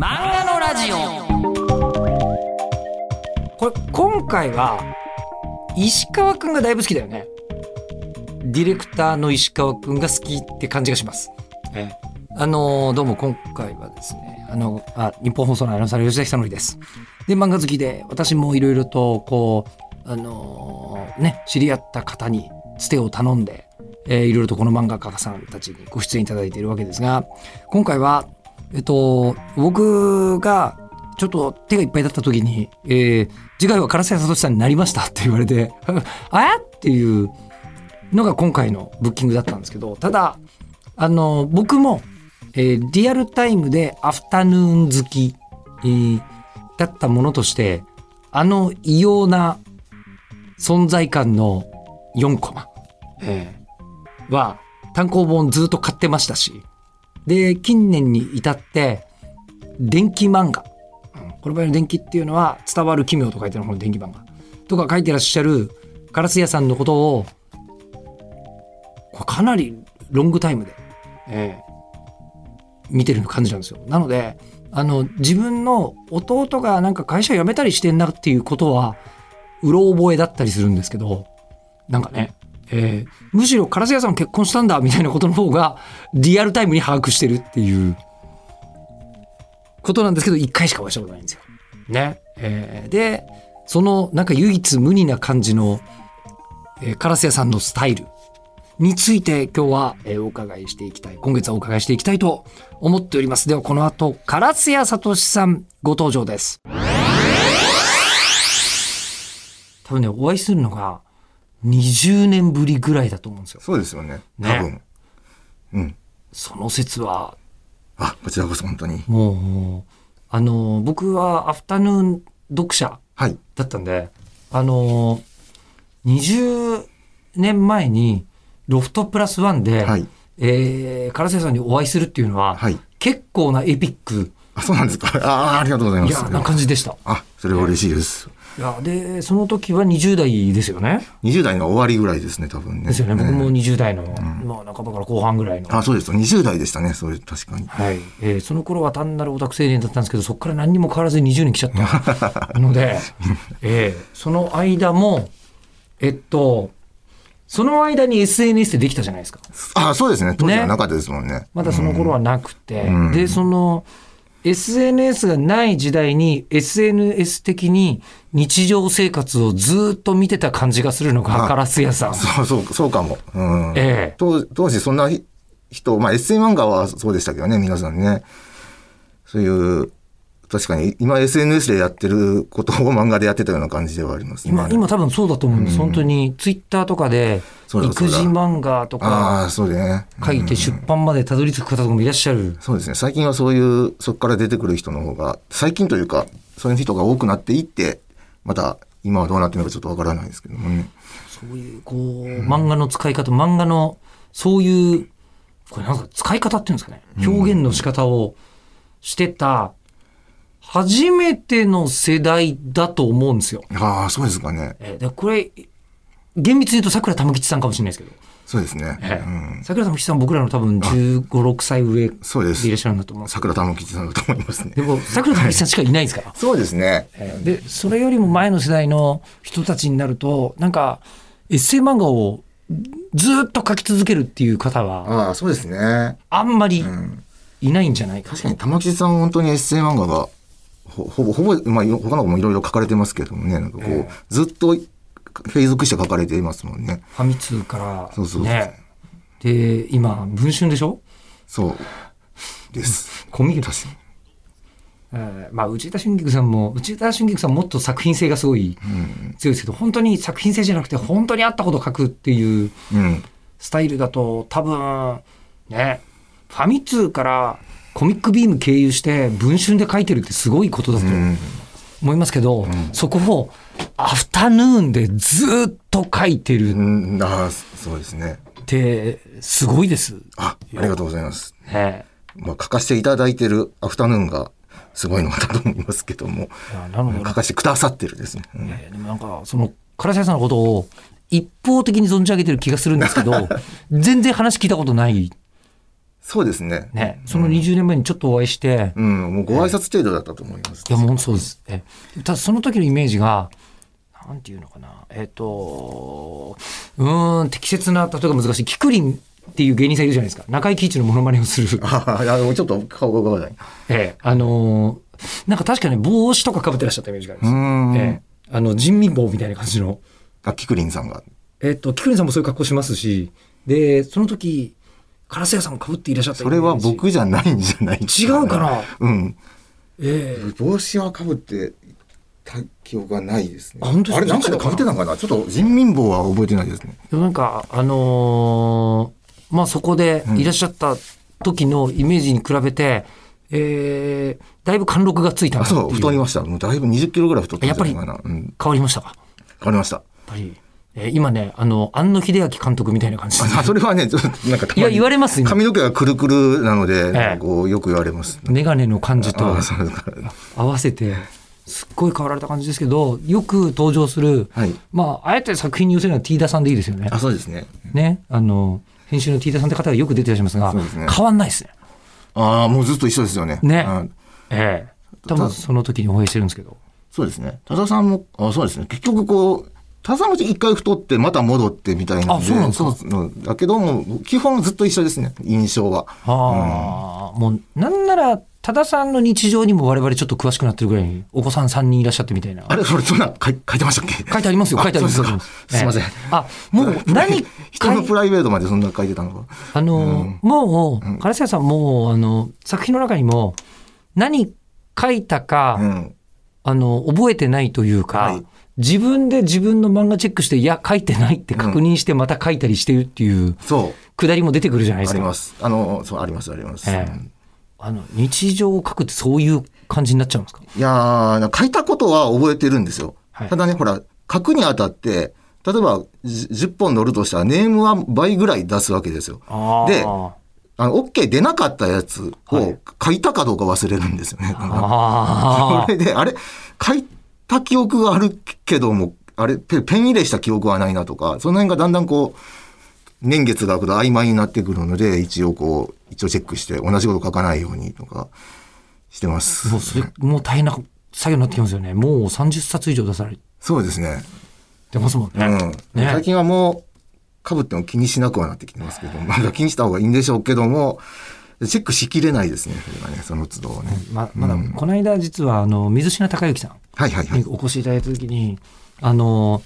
漫画のラジオ。これ今回は石川くんがだいぶ好きだよね。ディレクターの石川くんが好きって感じがします、ええ。あのーどうも今回はですねあのあ日本放送のアナウンサーの吉田久典です。で漫画好きで私もいろいろとこうあのーね知り合った方につてを頼んでえーいろいろとこの漫画家さんたちにご出演いただいているわけですが今回はえっと僕がちょっと手がいっぱいだった時に、えー次回は唐瀬聡さんになりましたって言われて、あっっていうのが今回のブッキングだったんですけど、ただ、あの、僕も、えーリアルタイムでアフタヌーン好き、えーだったものとして、あの異様な存在感の4コマ、えーは単行本ずっと買ってましたし、で、近年に至って、電気漫画、うんこの場合の電気っていうのは伝わる奇妙と書いてあるこの電気漫画とか書いてらっしゃるガラス屋さんのことをこれかなりロングタイムで、えー見てる感じなんですよ。なのであの自分の弟がなんか会社辞めたりしてんなっていうことはうろ覚えだったりするんですけどなんかね、えーむしろカラス屋さん結婚したんだみたいなことの方がリアルタイムに把握してるっていうことなんですけど1回しかお会いしたことないんですよ。ね。えーでそのなんか唯一無二な感じの、えーカラス屋さんのスタイルについて今日は、えーお伺いしていきたい今月はお伺いしていきたいと思っておりますではこの後カラス屋聡さんご登場です多分ねお会いするのが20年ぶりぐらいだと思うんですよそうですよね。ね多分。うん。その説はあ、こちらこそ本当に。もうもうあの僕はアフタヌーン読者はい。だったんで、あのー、20年前にロフトプラスワンで、はいえー、唐瀬さんにお会いするっていうのは、はい結構なエピックあ、そうなんですか。ああ、ありがとうございます。いやな感じでした。あ、それは嬉しいです。いやでその時は20代ですよね？20代の終わりぐらいですね、多分ね。ですよね。僕もね20代の、まあ半ばから後半ぐらいの。あ、そうです。20代でしたね、それ、確かに。はいえーその頃は単なるオタク青年だったんですけどそこから何にも変わらずに20年来ちゃった ので、えーその間もえっとその間に SNS ってできたじゃないですか。あ、そうですね。当時はなかったですもんね。まだその頃はなくて、うんでその SNS がない時代に SNS 的に日常生活をずっと見てた感じがするのがあカラス屋さん。そうそう、そうかも。うん。ええ当当時そんな人、まあ、エッセイ漫画はそうでしたけどね、皆さんね。そういう、確かに今 SNS でやってることを漫画でやってたような感じではありますね。今今多分そうだと思うんです、うん本当にツイッターとかで育児漫画とあか。書いて出版までたどり着く方とかもいらっしゃる。そうですね。最近はそういう、そこから出てくる人の方が、最近というか、そういう人が多くなっていって、また今はどうなってるのかちょっとわからないですけどもね。そういうこう、漫画の使い方漫画のそういうこれなんか使い方っていうんですかね表現の仕方をしてた初めての世代だと思うんですよ。ああ、そうですかね。えこれ厳密に言うと桜玉吉さんかもしれないですけど、そうですね。えうんー、桜玉吉さん僕らの多分1 5 6歳上でいらっしゃるんだと思うんです桜玉吉さんだと思いますねで。も桜玉吉さんしかいないですか？ら。そうですね。えーでそれよりも前の世代の人たちになるとなんかエッセイ漫画をずっと書き続けるっていう方はああ、そうですね。あんまりうん。いないんじゃないか確かに玉吉さんは本当にエッセイ漫画が、ほほぼ、ほぼ、まあ、他の子もいろいろ書かれてますけどもね、なんかこう、ええずっと継続して書かれていますもんね。ファミ通からそうそうねで今文春でしょ？そう。です。コミュニ確かに。えーまあ内田春菊さんも内田春菊さんもっと作品性がすごいうん。強いですけど本当に作品性じゃなくて本当にあったこと書くっていううん。スタイルだと多分ねファミ通からコミックビーム経由して文春で書いてるってすごいことだとうん。思いますけど、そこをアフタヌーンでずっと書いてるうん、ああ、そうですね。ってすごいですあ、ありがとうございます。ね。まあ、書かせていただいてるアフタヌーンがすごいのかなと思いますけども、なるほど書かせてくださってるですね。うんえーでもなんかその唐沢さんのことを一方的に存じ上げてる気がするんですけど 全然話聞いたことないそうですね。ね、その20年前にちょっとお会いして、うん、もうご挨拶程度だったと思います。いや、もうそうです。えただその時のイメージが、なんていうのかな、えっ、と、うーん、適切な、例えば難しい、キクリンっていう芸人さんいるじゃないですか。中井貴一のモノマネをする。ああ、いやちょっと顔がわからない。ええあのーなんか確かに帽子とか被ってらっしゃったイメージがありうーます。ん。ええあの、人民帽みたいな感じの。あ、キクリンさんが。えっ、と、キクリンさんもそういう格好しますし、で、その時、カラス屋さんも被っていらっしゃったそれは僕じゃないんじゃない違うかな？うん。ええ帽子はかぶってた記憶がないですね。ああれなんかでかぶってたのかな？ちょっと人民帽は覚えてないですね。でもなんか、あのーまあ、そこでいらっしゃった時のイメージに比べて、えー、だいぶ貫禄がついたそう、太りました。もうだいぶ20キロぐらい太ってたんじゃないかな。うん。変わりましたか？やっ変わりました。ぱり。えー今ね、あの、庵野秀明監督みたいな感じであ、それはね、ちょっとなんかいや、言われます今髪の毛がくるくるなので、ええこうよく言われます。メガネの感じと。合わせて、すっごい変わられた感じですけど、よく登場する、はい。まあ、あえて作品に寄せるのは T 田さんでいいですよねあ、。そうですね。ね。あの、編集の T 田さんって方がよく出てらっしゃいますが、すね変わんないですね。ああ、もうずっと一緒ですよね。ねうんええ。多分その時に応援してるんですけど。そうですね。多田さんも、あそうですね。結局こう、多田さんも一回太ってまた戻ってみたいなあそうなんですか？そうのだけども、基本ずっと一緒ですね。印象は。ああ、もう、なんなら、多田さんの日常にも我々ちょっと詳しくなってるぐらいに、お子さん3人いらっしゃってみたいな。あれ、それ、そんな書い書いてましたっけ？書いてありますよ、書いてあります。すいません。ええあ、もう 何人のプライベートまでそんな書いてたのか。あの、もう、唐瀬さんもう、あの、作品の中にも、何書いたか、うん。あの、覚えてないというか、はい自分で自分の漫画チェックして、いや、書いてないって確認してまた書いたりしてるっていう、そう。くだりも出てくるじゃないですか。あります。あの、そう、あります、あります。ええあの、日常を書くってそういう感じになっちゃうんですか？いやー、書いたことは覚えてるんですよ。はいただね、ほら、書くにあたって、例えばじ10本乗るとしたら、ネームは倍ぐらい出すわけですよ。であの、OK 出なかったやつはいを書いたかどうか忘れるんですよね。なんかあ それで、あれ、書いた記憶があるけども、あれ、ペペン入れした記憶はないなとか、その辺がだんだんこう、年月が空くと曖昧になってくるので、一応こう、一応チェックして、同じこと書かないようにとか、してます。もうそれ、もう大変な作業になってきますよね。もう30冊以上出されそうですね。てますもんね。うん。ね最近はもう、被っても気にしなくはなってきてますけど、まだ気にした方がいいんでしょうけども、チェックしきれないですね、それがね、その都度ね。ままだ、この間実は、あの、水品孝之さん。に。お越しいただいた時に、あの、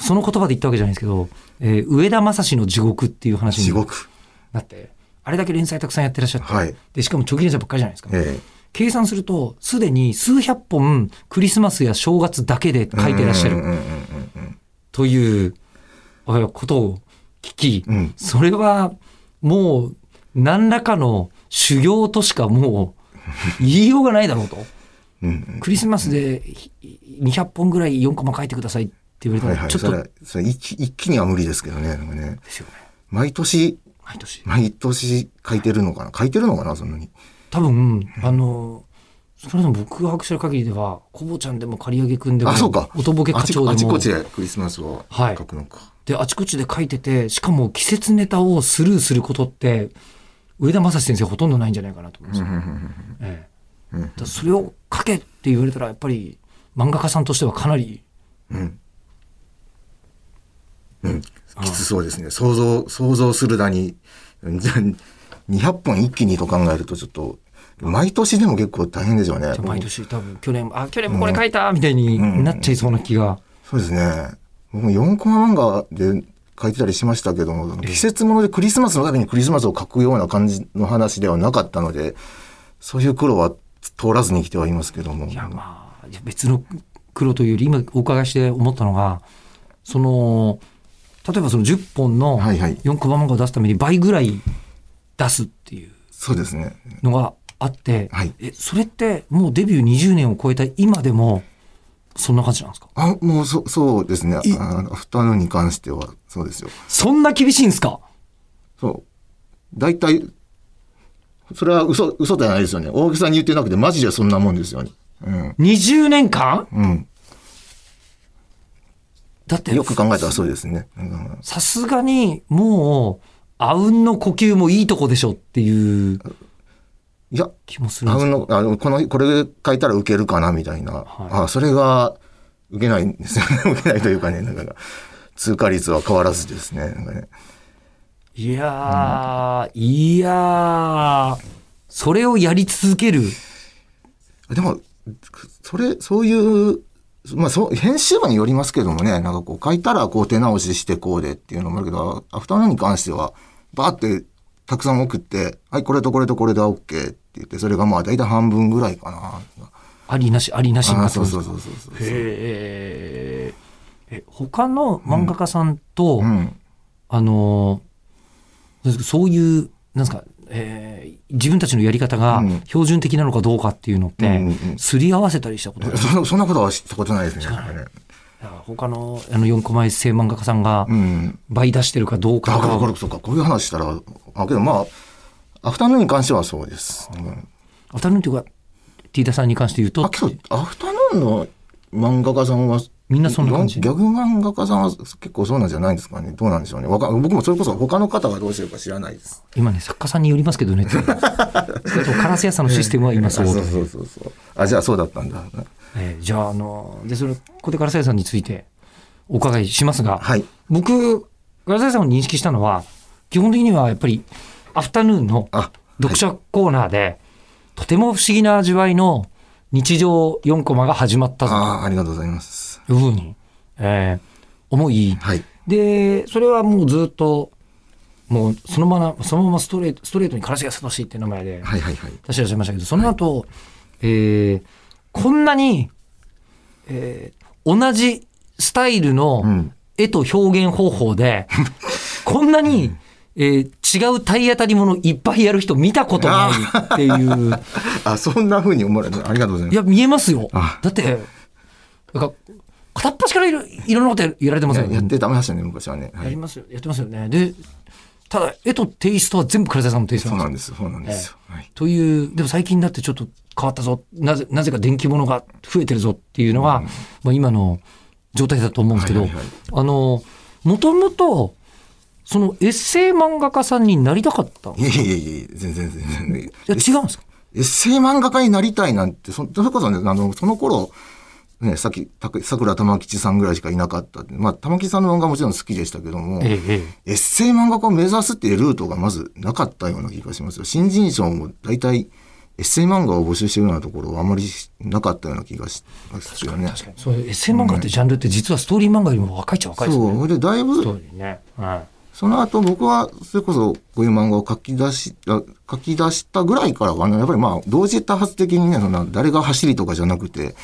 その言葉で言ったわけじゃないんですけど、えー上田正史の地獄っていう話に地獄。なって、あれだけ連載たくさんやってらっしゃって、はい。で、しかも長期連載ばっかりじゃないですか。え計算すると、すでに数百本クリスマスや正月だけでえ書いてらっしゃる。うんうんうんうんというえことを聞き、うん。それはもう何らかの修行としかもう言いようがないだろうと。クリスマスでひ200本ぐらい4コマ書いてくださいって言われたら、はいはい。ちょっと、それ、それ一気一気には無理ですけどね。ねですよね。毎年、毎年。毎年書いてるのかな？書いてるのかな？そんなに。多分、あの、それでも僕が把握してる限りでは、コボちゃんでも刈り上げくんでも、あ、そうか。おとぼけ課長でも、あちこちでクリスマスをはい書くのか。で、あちこちで書いてて、しかも季節ネタをスルーすることって、上田正史先生ほとんどないんじゃないかなと思うんですよ。ええうんだそれを書けって言われたら、やっぱり漫画家さんとしてはかなり、うん。うん。きつそうですね。想像、想像するだに、うんじゃあ200本一気にと考えるとちょっと、毎年でも結構大変でしょうね。毎年多分去年、あ、去年もこれ書いたみたいになっちゃいそうな気が。そうですね。僕も4コマ漫画で書いてたりしましたけども、季節ものでクリスマスのためにクリスマスを書くような感じの話ではなかったので、そういう苦労は通らずに来てはいますけども。いや、まあ、別の黒というより、今お伺いして思ったのが、その、例えばその10本のはいはい4コマ漫画を出すために倍ぐらい出すっていうそうですね。のがあって、はいえ、それってもうデビュー20年を超えた今でも、そんな感じなんですか？あ、もうそ、そうですね。いあのアフタヌーンに関しては、そうですよ。そんな厳しいんですか？そう。大体、それは嘘、嘘じゃないですよね。大げさに言ってなくて、マジでそんなもんですよね。うん。?20 年間？うん。だって、よく考えたらそうですね。うんさすがにもう、あうんの呼吸もいいとこでしょっていういや、気もするあの、あの、この、これ書いたら受けるかなみたいな。はいあ、それが、受けないんですよね。受けないというかね、なんか、通過率は変わらずですね。なんかねいやー、いやー、それをやり続ける。でも、それ、そういう、まあ、そう、編集部によりますけどもね、なんかこう、書いたらこう手直ししてこうでっていうのもあるけど、アフタヌーンに関しては、バーってたくさん送って、はい、これとこれとこれで OK って言って、それがまあ大体半分ぐらいかな。ありなし、ありなしになあっそうそうそうそうそう。へーえ、他の漫画家さんと、うん。あのそういう、なんですか、えー自分たちのやり方がうん標準的なのかどうかっていうのって、うんうんり合わせたりしたことあるそんなそんなことはしたことないですね。他のあの4コマエッセイ漫画家さんがうん。倍出してるかどうかだから、とかこれ、そうか、こういう話したら、あ、けどまあ、アフタヌーンに関してはそうです。うんアフタヌーンというか、ティーダさんに関して言うとあ、、けど、アフタヌーンの漫画家さんは、みんなそんな感じ？ギャグ漫画家さんは結構そうなんじゃないんですかね。どうなんでしょうね。わか僕もそれこそ他の方がどうしてるか知らないです。今ね、作家さんによりますけどね、ってカラス屋さんのシステムは今そう。そうそうそうそう。あ、じゃあそうだったんだ。えーじゃあ、あの、で、それ、ここでカラス屋さんについてお伺いしますが、はい。僕、ガラス屋さんを認識したのは、基本的にはやっぱり、アフタヌーンのあ、読者コーナーで、とても不思議な味わいの日常4コマが始まったぞあありがとうございます。というふうに、えー思い、はい。で、それはもうずっと、もうそのまま、そのままストレート、ストレートにカラス屋聡っていう名前ではいはいはい。出してらっしゃいましたけど、その後、えーこんなに、えー同じスタイルのうん絵と表現方法で、こんなに、えー違う体当たりものいっぱいやる人見たことないっていう。あ、そんな風に思われて、ありがとうございます。いや、見えますよあ。だって、なんか、片っ端からいろいろんなことやられてますよややってダメましたね、昔はね。はい。やりますよ。やってますよね。で、ただ、絵とテイストは全部倉田さんのテイストなですよ。そうなんんです。そうなんですよ。はい。という、でも最近だってちょっと変わったぞ。なぜ、なぜか電気物が増えてるぞっていうのが、まあ今の状態だと思うんですけど、はいはいはいあの、もともと、そのエッセイ漫画家さんになりたかった。いいやいやいや全然全然。や、違うんですか？エッセイ漫画家になりたいなんて、そそれこそね、あの、その頃、ね、さっき、たく桜玉吉さんぐらいしかいなかった。まあ、玉吉さんの漫画もちろん好きでしたけども、ええ、えエッセイ漫画家を目指すっていうルートがまずなかったような気がしますよ。新人賞も大体、エッセイ漫画を募集してるようなところはあまりなかったような気がしますよね。え。確かに。エッセイ漫画ってジャンルって実はストーリー漫画よりも若いっちゃ若いです。ね。それでだいぶね。はい。その後僕は、それこそこういう漫画を書き出し、あ書き出したぐらいからはね、やっぱりまあ、同時多発的にね、そんな誰が走りとかじゃなくて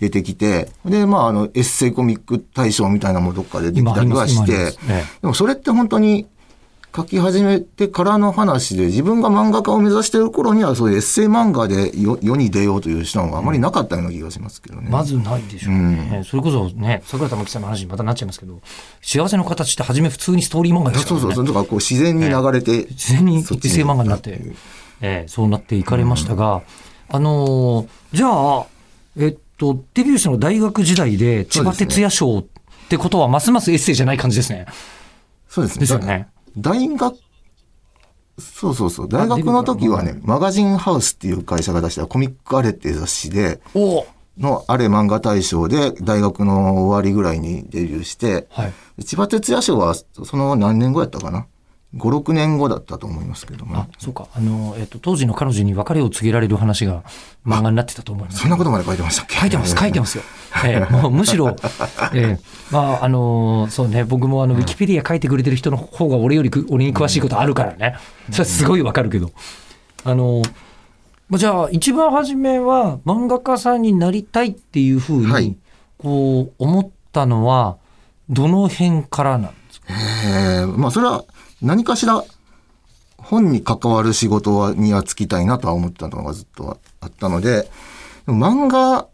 出てきて、で、まあ、あの、エッセイコミック大賞みたいなものどっかでできたりはして、今あります今ありますえでもそれって本当に書き始めてからの話で、自分が漫画家を目指している頃には、そういうエッセイ漫画で世世に出ようという手段はあまりなかったような気がしますけどね。まずないでしょうね。それこそね、桜田真紀さんの話にまたなっちゃいますけど、幸せの形って初め普通にストーリー漫画でしたからね。そうそうそう、だからこう自然に流れて、自然にエッセイ漫画になって、ええそうなっていかれましたが、あのーじゃあ、えっと、デビューしたの大学時代で千葉哲也賞ってことは、ますますエッセイじゃない感じですね。そうですね。ですよね。大学、そうそうそう。大学の時はね、マガジンハウスっていう会社が出したコミックアレっていう雑誌で、おのあれ漫画大賞で大学の終わりぐらいにデビューして、はい。千葉哲也賞はその何年後やったかな ?5、6年後だったと思いますけども、あ、そうか。あの、えっと、当時の彼女に別れを告げられる話が漫画になってたと思います。そんなことまで書いてましたっけ？書いてます、書いてますよ。ええもうむしろ、ええまあ、あのーそうね、僕もあの、ウィキペディア書いてくれてる人の方が俺よりく、俺に詳しいことあるからね。それはすごいわかるけど。あのーまあ、じゃあ、一番初めは漫画家さんになりたいっていうふうに、はいこう、思ったのは、どの辺からなんですか？えーまあそれは何かしら本に関わる仕事はには就きたいなとは思ってたのがずっとあったので、でも漫画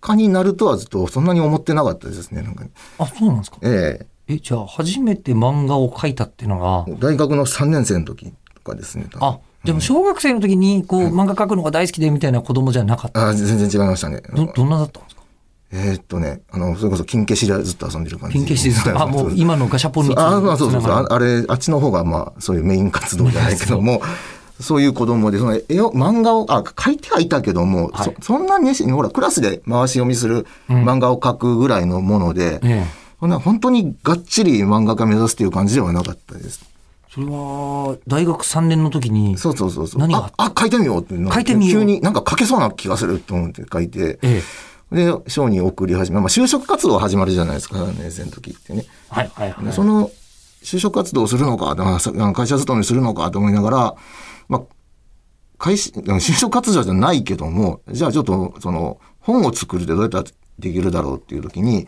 家になるとはずっとそんなに思ってなかったですね。なんかねあ、そうなんですか？ええ、じゃあ、初めて漫画を描いたっていうのが？え、大学の3年生の時とかですね。あ、でも小学生の時に、こう、漫画描くのが大好きでみたいな子供じゃなかった？あ全然違いましたね。ど、どんなだったんですか？えーっとね、あの、それこそ金消しでずっと遊んでる感じ。ピン消しですか あ、もう今のガシャポンにあ、まあ、そうそうそう。ああれ、あっちの方が、まあ、そういうメイン活動じゃないけども、そういう子供で、その絵を、漫画を、あ、書いてはいたけども、はいそそんな熱心に、ほら、クラスで回し読みする漫画を描くぐらいのもので、ええ。そんな本当にがっちり漫画家目指すっていう感じではなかったです。それは、大学3年の時に、そうそうそうそう。何があ、あ、書いてみようってなって書いてみよう急になんか書けそうな気がすると思って書いて、ええ。で、賞に送り始め、まあ、就職活動始まるじゃないですか、年生の時ってね。はいはいはい。その就職活動をするのか、会社勤めするのかと思いながら、まあ、会社、就職活動じゃないけども、じゃあちょっと、その、本を作るってどうやったらできるだろうっていう時に、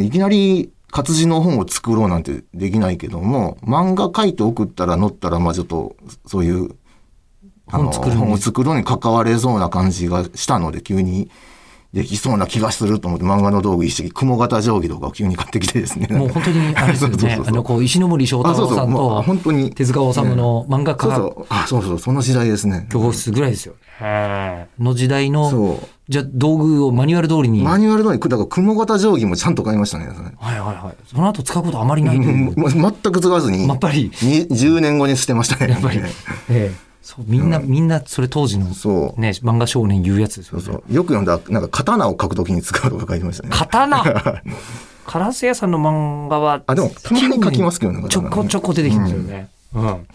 いきなり活字の本を作ろうなんてできないけども、漫画書いて送ったら載ったら、まあちょっと、そういう、本を作るのに関われそうな感じがしたので、急にできそうな気がすると思って、漫画の道具一式、雲型定規とかを急に買ってきてですね。もう本当に、あれですよそうそうそう。そうねあの、こう、石森章太郎さんと、本当に。手塚治虫の漫画家そうそう。あ、そうそう、その時代ですね。教室ぐらいですよ。の時代の、そじゃあ道具をマニュアル通りう。に。はいマニュアル通り、だから雲型定規もちゃんと買いましたね。それはいはい。その後使うことあまりないう。も う全く使わずに、やっぱり、に10年後に捨てましたね。やっぱり、ええ。そう、みんな、みんな、それ当時の、そう。ね、漫画少年言うやつですよね。そうそう。よく読んだ、なんか刀を書くときに使うとか書いてましたね。刀？カラス屋さんの漫画は、あ、でも、たまに書きますけどね。ちょこちょこ出てきますよね。うん。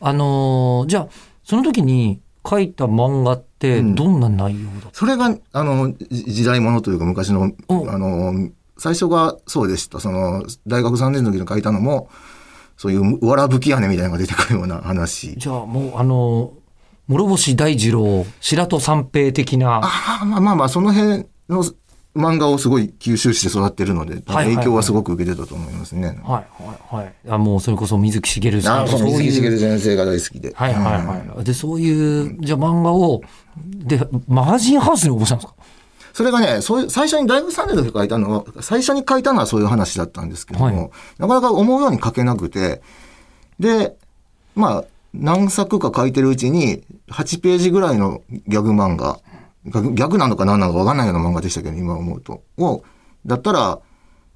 あのーじゃあ、その時に書いた漫画って、どんな内容だっそれが、あの、じ時代物というか昔の、おあの、最初がそうでした。その、大学3年の時に書いたのも、そういうわらぶき屋根みたいなのが出てくるような話た。じゃあ、もう、あのー諸星大二郎、白戸三平的な、ああ、まあまあまあ、その辺の漫画をすごい吸収して育ってるので、影響はすごく受けてたと思いますね。はいはいはい。あもうそれこそ水木しげるさそう、水木しげ。る先生が大好きで。はいはいはい。で、そういう、じゃあ漫画を、で、マガジンハウスに応募したんですか？それがね、そういう、最初に大学3年の時書いたのは、最初に書いたのはそういう話だったんですけども、はいなかなか思うように書けなくて、で、まあ、何作か書いてるうちに、8ページぐらいのギャグ漫画、ギャグなのか何なのか分かんないような漫画でしたけど、今思うと。を、だったら、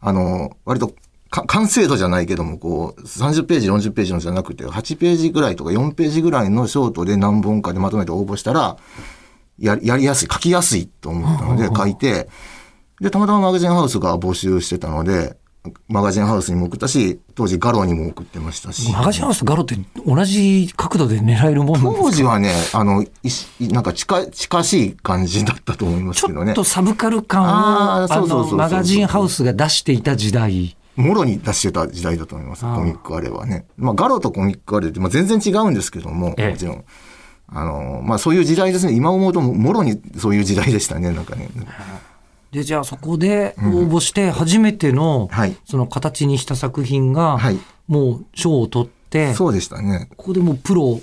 あの、割とか完成度じゃないけども、こう、30ページ、40ページのじゃなくて、8ページぐらいとか4ページぐらいのショートで何本かでまとめて応募したら、ややりやすい、書きやすいと思ったので書いて、で、たまたまマガジンハウスが募集してたので、マガジンハウスにも送ったし、当時ガロにも送ってましたし。マガジンハウスとガロって同じ角度で狙えるもんなんですか？当時はね、あの、いしなんか近い、近しい感じだったと思いますちけどねょっと。サブカル感を、あそうそうそうマガジンハウスが出していた時代。もろに出してた時代だと思います、コミックあれはね。まあ、ガロとコミックあれって、まあ、全然違うんですけども、ええもちろん。あの、まあ、そういう時代ですね。今思うと、もろにそういう時代でしたね、なんかね。で、じゃあそこで応募して初めての、はい。その形にした作品が、はい。もう賞を取って、そうでしたね。ここでもうプロを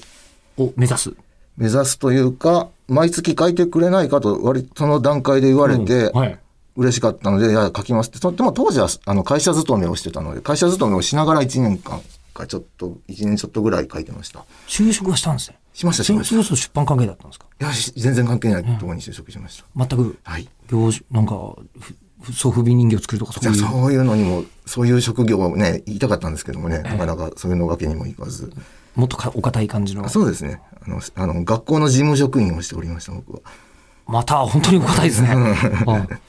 目指す。目指すというか、毎月書いてくれないかと、割とその段階で言われて、うんはい。嬉しかったので、いや、書きますって。そでも当時は、あの、会社勤めをしてたので、会社勤めをしながら1年間か、ちょっと、1年ちょっとぐらい書いてました。就職はしたんですね。しました、しました。いそ出版関係だったんですか？や、し全然関係ないところに就職しました。全く、はい。業種、なんか、ふふソフビ人形を作るとかそういう？そういうのにも、そういう職業をね、言いたかったんですけどもね、なかなかそういうのわけにもいかず。もっとかお堅い感じの？あ。そうですね。あの、あの、学校の事務職員をしておりました、僕は。また、本当にお堅いですね。うん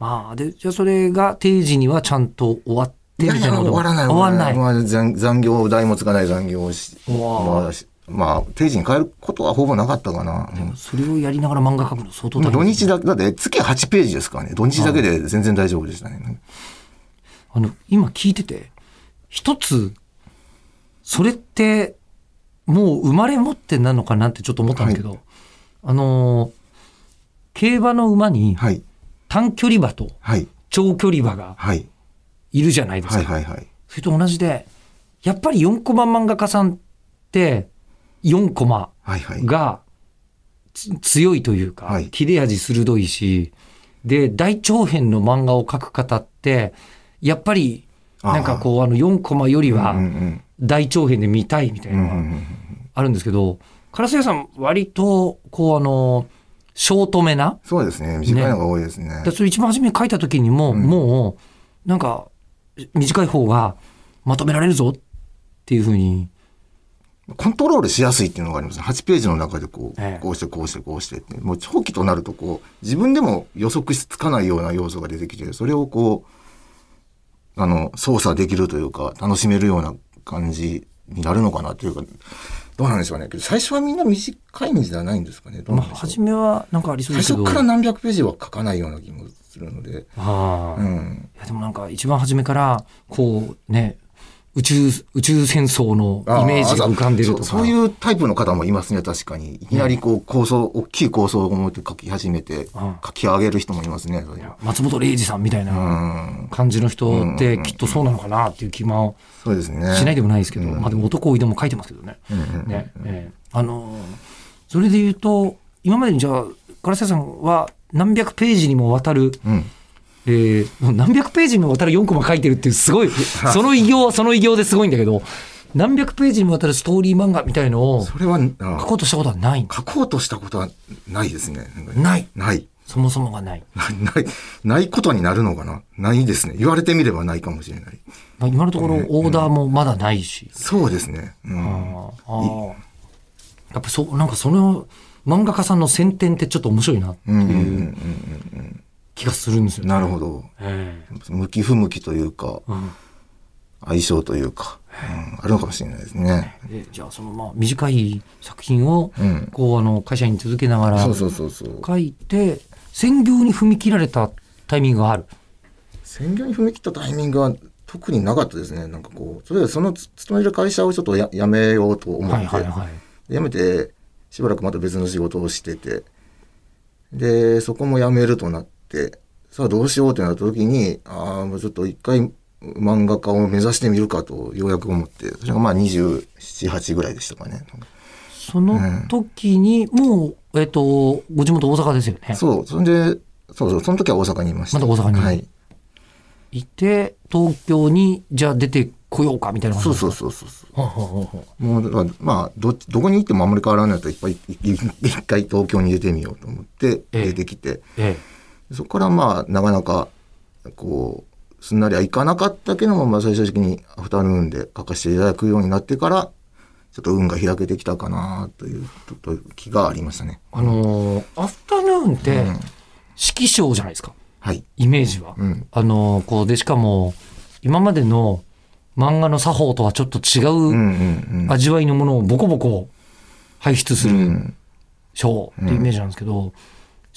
まあ、で、じゃあそれが定時にはちゃんと終わってみたいなこと？終わらない。終わらない。まあ、残残業代もつかない残業をし、まあし、まあ、定時に帰ることはほぼなかったかな。うんそれをやりながら漫画描くの相当大変ねまあ土日だ、だって月8ページですからね。土日だけで全然大丈夫でしたね。あの、今聞いてて、一つ、それって、もう生まれ持ってなのかなってちょっと思ったんですけど、あのー、競馬の馬にはい。短距離馬とはい。長距離馬がはい。いるじゃないですか。はいはいはい。それと同じで、やっぱり4コマ漫画家さんって、4コマ。がつ強いというか、はい切れ味鋭いし、で、大長編の漫画を描く方って、やっぱり、なんかこう、あの4コマよりはうんうん大長編で見たいみたいうん。うなんのがうんうんあるんですけど、烏谷さん割と、こうあの、ショートめな。そうですね。短いのが多いですね。でそれ一番初めに書いた時にも、もう、なんか、短い方がまとめられるぞっていうふうに。コントロールしやすいっていうのがありますね。8ページの中でこう、ええこうしてこうしてこうしてって。もう長期となるとこう、自分でも予測しつかないような要素が出てきて、それをこう、あの、操作できるというか、楽しめるような感じになるのかなっていうか、どうなんでしょうね。けど最初はみんな短いんじゃないんですかね。まあ、初めはなんかありそうですけど。最初から何百ページは書かないような気もするので。ああうん。いやでもなんか一番初めから、こうね、宇宙、宇宙戦争のイメージが浮かんでるとか。そうそういうタイプの方もいますね、確かに。いきなりこう構想、大きい構想を持って書き始めて、うん書き上げる人もいますね。松本零士さんみたいなうん。感じの人ってきっとそうなのかなっていう気もそうですね。しないでもないですけど、うんまあでも男いでも書いてますけどね。ね、ええあのーそれで言うと、今までにじゃあ、唐瀬さんは何百ページにもわたる、うん。えーもう何百ページにもわたる4コマ書いてるっていうすご い、その偉業はその偉業ですごいんだけど、何百ページにもわたるストーリー漫画みたいのを書それは、あこうとしたことはない。書こうとしたことはないですね。ない。ない。そもそもがない。ない、ないことになるのかな？ないですね。言われてみればないかもしれない。まあ、今のところオーダーもまだないし。そうですね。うん。ああやっぱそう、なんかその漫画家さんの選点ってちょっと面白いなってうんうんうんいう気がするんですよね。なるほど。え向き不向きというか、えうん相性というか、うんあるのかもしれないですね。でじゃあそのまあ短い作品をうんこうあの会社員続けながらそうそうそうそう。書いて専業に踏み切られたタイミングがある。専業に踏み切ったタイミングは特になかったですね。なんかこう、それでそのつ勤める会社をちょっとや辞めようと思って、はいはいはい。辞めてしばらくまた別の仕事をしてて、で、そこも辞めるとなって、さあどうしようってなった時に、ああ、もうちょっと一回漫画家を目指してみるかとようやく思って、それがまあ27、8ぐらいでしたかね。その時にもう、えっ、と、ご地元大阪ですよね。そう、そんで、そうそう、その時は大阪にいました。まだ大阪にはい。いて、東京にじゃあ出てこようかみたいなそうう。そうそうそうもうだからまあどどこに行ってもあんまり変わらないといっぱい一回東京に出てみようと思ってええ出てきて、えそこからまあなかなかこうすんなりはいかなかったけども、まあ、最終的にアフタヌーンで書かせていただくようになってからちょっと運が開けてきたかなという気がありましたね。あのーアフタヌーンってうん指揮賞じゃないですか。はい。イメージは。うん。あのーこうで、しかも、今までの漫画の作法とはちょっと違うんううんうん。味わいのものをボコボコ輩出するうん賞ってイメージなんですけど、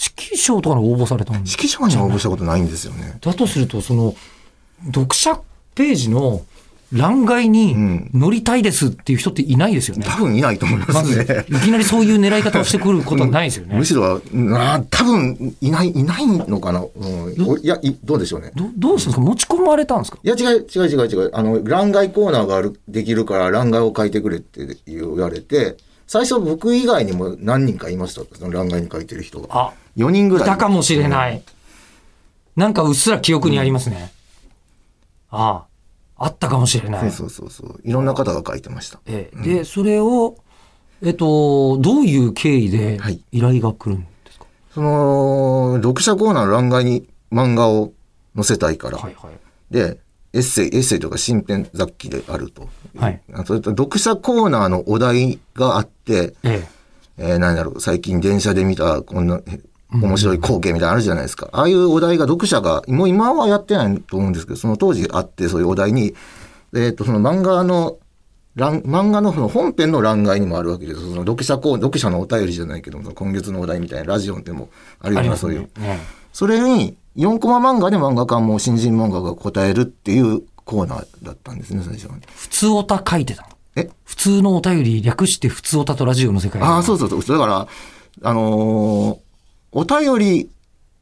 指揮賞とかに応募されたんです指揮者には応募したことないんですよね。だとすると、その、読者ページの欄外にうん乗りたいですっていう人っていないですよね。多分いないと思いまますず、ね。いきなりそういう狙い方をしてくることはないですよね む。しろ、な多分いない、いないのかな。うん、おいやい、どうでしょうね。どどうするんですか？持ち込まれたんですか？いや、違う、違う、違う、違う。あの、欄外コーナーがある、できるから、欄外を書いてくれって言われて、最初僕以外にも何人かいました。その欄外に書いてる人が。あ、4人ぐらい。いたかもしれない。なんかうっすら記憶にありますね。ああ、あったかもしれない。そうそうそう。いろんな方が書いてました。ええで、それを、えっと、どういう経緯ではい依頼が来るんですか、その、読者コーナーの欄外に漫画を載せたいから。はい、はいで、エッセイ、エッセイとか新編雑記であると。はい。あそれと読者コーナーのお題があって、ええー、何だろう、最近電車で見たこんなえ面白い光景みたいなのあるじゃないですか。ああいうお題が読者が、もう今はやってないと思うんですけど、その当時あって、そういうお題に、えっ、と、その漫画の、欄漫画のその本編の欄外にもあるわけです。その読者コー読者のお便りじゃないけども、今月のお題みたいなラジオでもあるえような、そういう。。ねそれに、4コマ漫画で漫画家も新人漫画が答えるっていうコーナーだったんですね、最初は。普通オタ書いてたの？え？普通のお便り略して普通オタとラジオの世界。ああ、そうそうそう。だから、あのーお便り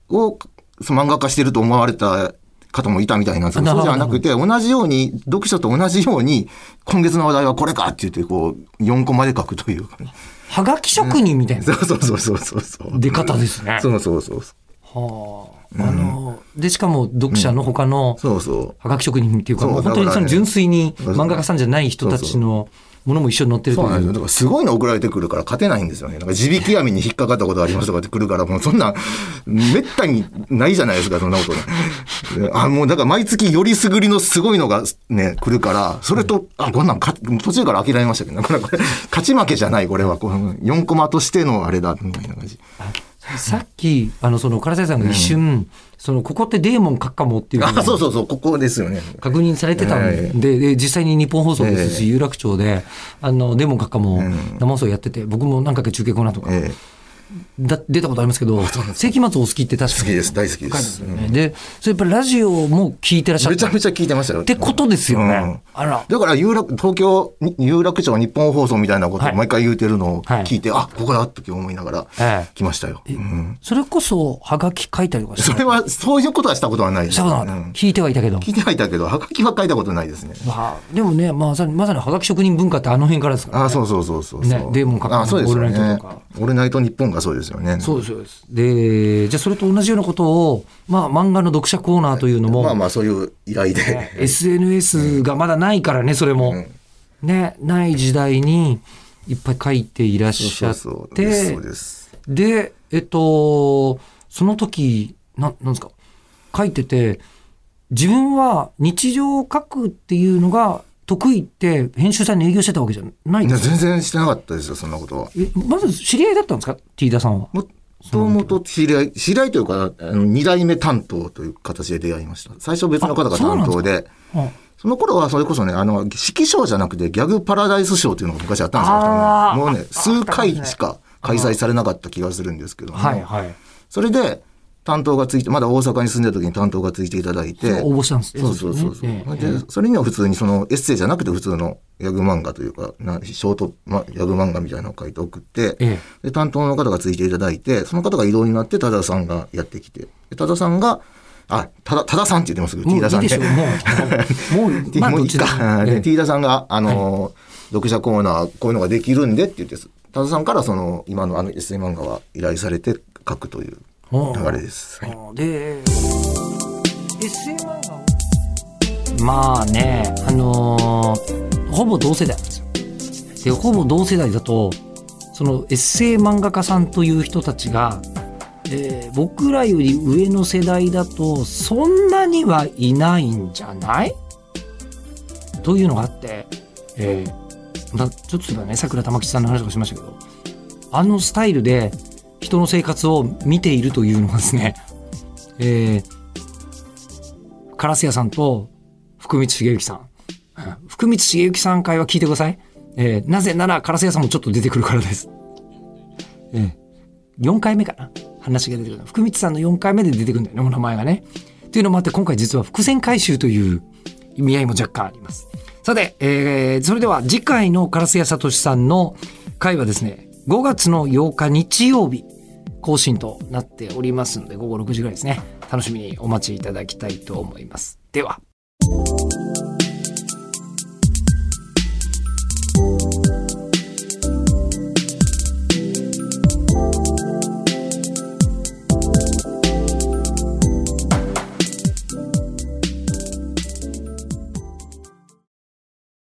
を漫画化してると思われた方もいたみたいなんですけど、そうじゃなくて、同じように、読者と同じように、今月の話題はこれかって言って、こう、4コマで書くというかね。はがき職人みたいなそうそうそうそうそうそう。出方ですね。そうそうそう。はあ。あの、で、しかも読者の他の、そうそう。はがき職人っていうか、本当にその純粋に漫画家さんじゃない人たちのものも一緒に載ってる。そうなんですよ。だからすごいの送られてくるから勝てないんですよね。なんか地引き網に引っかかったことありますとかって来るから、もうそんな、めったにないじゃないですか、そんなことね。あ、もうだから毎月よりすぐりのすごいのがね、来るから、それと、あ、こんなんか、途中から諦めましたけど、これ、これ、勝ち負けじゃない、これは。この4コマとしてのあれだ、みたいな感じ。さっき、あの、その、唐沢さんが一瞬、その、ここってデーモン書くかもっていうあ、そうそうそう、ここですよね。確認されてたんで、で実際に日本放送ですし、有楽町で、あの、デーモン閣下も生放送やってて、僕も何回か中継コーナーとか、えだ出たことありますけど、世紀末お好きって確かに好きです、大好きです。ね。で、それやっぱりラジオも聞いてらっしゃった。っめちゃめちゃ聞いてましたよ。てことですよね。うんあら。だから有楽、東京、に有楽町日本放送みたいなことはいを毎回言うてるのをはい聞いて、あ、ここだって思いながらええ来ましたよ。うんそれこそ、はがき書いたりとかそれは、そういうことはしたことはないです。したことなかったうん聞いてはいたけど。聞いてはいたけど、はがきは書いたことないですね。まあ、でもね、まさに、まさにはがき職人文化ってあの辺からですから、ね。あ、そうそうそうそうそう。ねデーモン閣下のあ、そうですねトとか。オールナイト日本がそうですよね。そうです、そうです。で、じゃあそれと同じようなことを、まあ漫画の読者コーナーというのも、まあまあ、そういう依頼で。SNS がまだないからね、それも。ね、ない時代にいっぱい書いていらっしゃって。そうです。で、えっと、その時、ななんですか、書いてて、自分は日常を書くっていうのが得意って編集さんに営業してたわけじゃないですか？全然してなかったですよ、そんなことは。えまず知り合いだったんですか ?T 田さんは？もともと知り合い、知り合いというか、あの、二代目担当という形で出会いました。最初別の方が担当で、あその頃はそれこそね、あの、式賞じゃなくてギャグパラダイス賞っていうのが昔あったんですよ。もうね、数回しか開催されなかった気がするんですけども、はいはい。それで担当がついて、まだ大阪に住んでた時に担当がついていただいて、応募したんですね。そうそうそうそう。ねええで、それには普通にそのエッセイじゃなくて普通のギャグ漫画というか、なショート、ま、ギャグ漫画みたいなのを書いて送って、ええ。で、担当の方がついていただいて、その方が異動になって、多田さんがやってきて、で多田さんが、あ、ただ、多田さんって言ってますけど、T 田さん。もう、もう、もう、まあ、もういいか。T 田 さんが、あのー、読者コーナー、こういうのができるんでって言って、多田さんからその、今のあのエッセイ漫画は依頼されて書くという流れです。はいで、SM 漫画をまあね、あのーほぼ同世代なんですよ。で、ほぼ同世代だと、そのエッセイ漫画家さんという人たちが、えー僕らより上の世代だと、そんなにはいないんじゃない？というのがあって、えーちょっとだね、桜玉吉さんの話とかしましたけど、あのスタイルで人の生活を見ているというのがですね、えー、カラス屋さんと福光茂之さん。福光茂之さん会は聞いてください。えーなぜならカラス屋さんもちょっと出てくるからです。えー、4回目かな話が出てくる。福光さんの4回目で出てくるんだよね、お名前がね。というのもあって、今回実は伏線回収という意味合いも若干あります。さて、えーそれでは次回のカラス屋聡さんの回はですね、5月の8日日曜日更新となっておりますので、午後6時ぐらいですね。楽しみにお待ちいただきたいと思います。では。